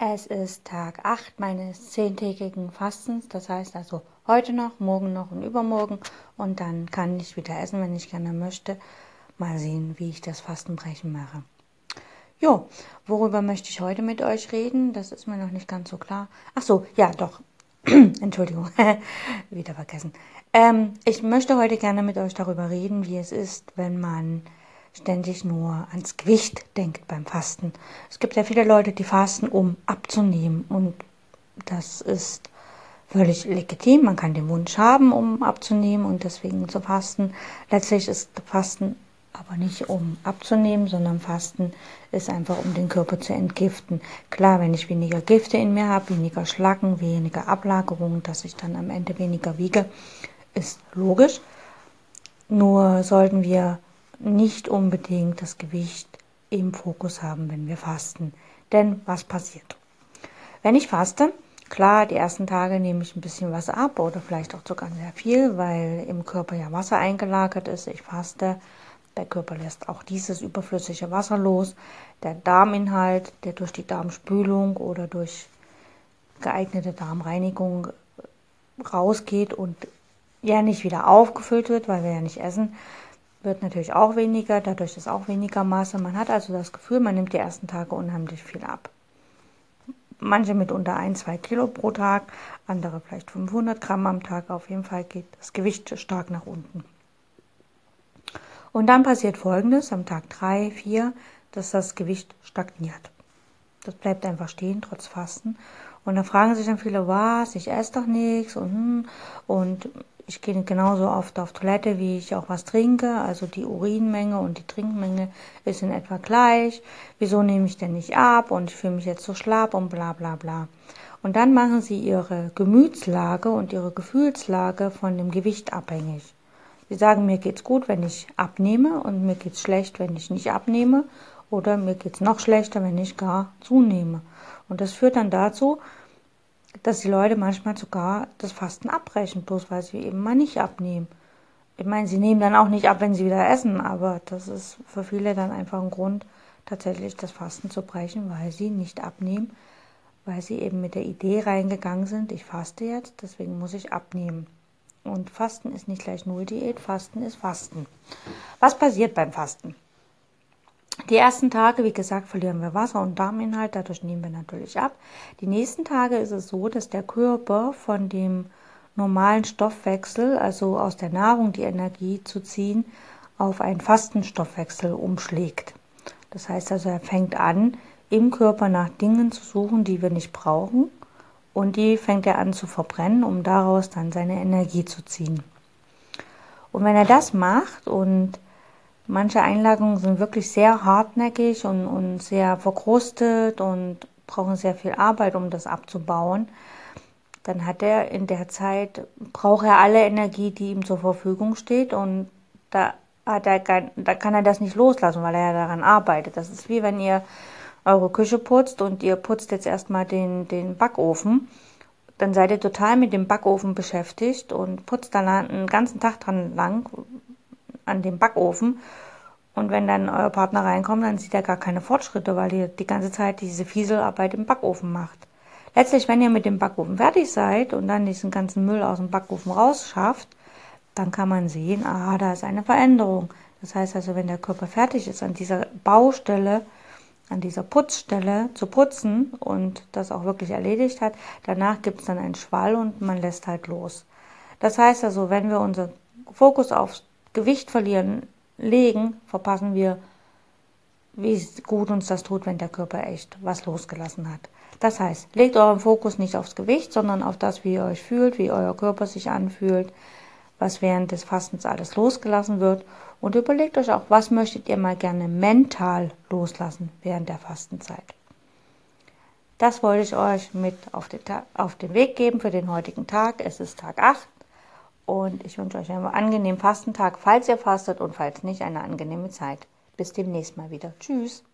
Es ist Tag 8 meines zehntägigen Fastens. Das heißt also heute noch, morgen noch und übermorgen. Und dann kann ich wieder essen, wenn ich gerne möchte. Mal sehen, wie ich das Fastenbrechen mache. Jo, worüber möchte ich heute mit euch reden? Das ist mir noch nicht ganz so klar. Ach so, ja, doch. Entschuldigung, wieder vergessen. Ähm, ich möchte heute gerne mit euch darüber reden, wie es ist, wenn man ständig nur ans Gewicht denkt beim Fasten. Es gibt ja viele Leute, die fasten, um abzunehmen und das ist völlig legitim. Man kann den Wunsch haben, um abzunehmen und deswegen zu fasten. Letztlich ist Fasten aber nicht um abzunehmen, sondern Fasten ist einfach, um den Körper zu entgiften. Klar, wenn ich weniger Gifte in mir habe, weniger Schlacken, weniger Ablagerungen, dass ich dann am Ende weniger wiege, ist logisch. Nur sollten wir nicht unbedingt das Gewicht im Fokus haben, wenn wir fasten. Denn was passiert? Wenn ich faste, klar, die ersten Tage nehme ich ein bisschen was ab oder vielleicht auch sogar sehr viel, weil im Körper ja Wasser eingelagert ist. Ich faste, der Körper lässt auch dieses überflüssige Wasser los. Der Darminhalt, der durch die Darmspülung oder durch geeignete Darmreinigung rausgeht und ja nicht wieder aufgefüllt wird, weil wir ja nicht essen, wird natürlich auch weniger, dadurch ist auch weniger Masse. Man hat also das Gefühl, man nimmt die ersten Tage unheimlich viel ab. Manche mit unter 1, 2 Kilo pro Tag, andere vielleicht 500 Gramm am Tag. Auf jeden Fall geht das Gewicht stark nach unten. Und dann passiert Folgendes am Tag 3, 4, dass das Gewicht stagniert. Das bleibt einfach stehen, trotz Fasten. Und da fragen sich dann viele, was, ich esse doch nichts und, hm, und ich gehe genauso oft auf Toilette, wie ich auch was trinke. Also die Urinmenge und die Trinkmenge ist in etwa gleich. Wieso nehme ich denn nicht ab und ich fühle mich jetzt so schlapp und bla bla bla. Und dann machen sie ihre Gemütslage und ihre Gefühlslage von dem Gewicht abhängig. Sie sagen, mir geht's gut, wenn ich abnehme und mir geht's schlecht, wenn ich nicht abnehme oder mir geht's noch schlechter, wenn ich gar zunehme. Und das führt dann dazu, dass die Leute manchmal sogar das Fasten abbrechen, bloß weil sie eben mal nicht abnehmen. Ich meine, sie nehmen dann auch nicht ab, wenn sie wieder essen, aber das ist für viele dann einfach ein Grund, tatsächlich das Fasten zu brechen, weil sie nicht abnehmen, weil sie eben mit der Idee reingegangen sind, ich faste jetzt, deswegen muss ich abnehmen. Und Fasten ist nicht gleich Null-Diät, Fasten ist Fasten. Was passiert beim Fasten? Die ersten Tage, wie gesagt, verlieren wir Wasser und Darminhalt, dadurch nehmen wir natürlich ab. Die nächsten Tage ist es so, dass der Körper von dem normalen Stoffwechsel, also aus der Nahrung die Energie zu ziehen, auf einen Fastenstoffwechsel umschlägt. Das heißt also, er fängt an, im Körper nach Dingen zu suchen, die wir nicht brauchen, und die fängt er an zu verbrennen, um daraus dann seine Energie zu ziehen. Und wenn er das macht und Manche Einlagerungen sind wirklich sehr hartnäckig und, und sehr verkrustet und brauchen sehr viel Arbeit, um das abzubauen. Dann hat er in der Zeit, braucht er alle Energie, die ihm zur Verfügung steht und da hat er da kann er das nicht loslassen, weil er ja daran arbeitet. Das ist wie wenn ihr eure Küche putzt und ihr putzt jetzt erstmal den, den Backofen. Dann seid ihr total mit dem Backofen beschäftigt und putzt dann einen ganzen Tag dran lang, an dem Backofen. Und wenn dann euer Partner reinkommt, dann sieht er gar keine Fortschritte, weil ihr die ganze Zeit diese Fieselarbeit im Backofen macht. Letztlich, wenn ihr mit dem Backofen fertig seid und dann diesen ganzen Müll aus dem Backofen rausschafft, dann kann man sehen, ah, da ist eine Veränderung. Das heißt also, wenn der Körper fertig ist, an dieser Baustelle, an dieser Putzstelle zu putzen und das auch wirklich erledigt hat, danach gibt es dann einen Schwall und man lässt halt los. Das heißt also, wenn wir unseren Fokus aufs Gewicht verlieren legen, verpassen wir, wie gut uns das tut, wenn der Körper echt was losgelassen hat. Das heißt, legt euren Fokus nicht aufs Gewicht, sondern auf das, wie ihr euch fühlt, wie euer Körper sich anfühlt, was während des Fastens alles losgelassen wird und überlegt euch auch, was möchtet ihr mal gerne mental loslassen während der Fastenzeit. Das wollte ich euch mit auf den, auf den Weg geben für den heutigen Tag. Es ist Tag 8 und ich wünsche euch einen angenehmen Fastentag, falls ihr fastet und falls nicht, eine angenehme Zeit. Bis demnächst mal wieder. Tschüss.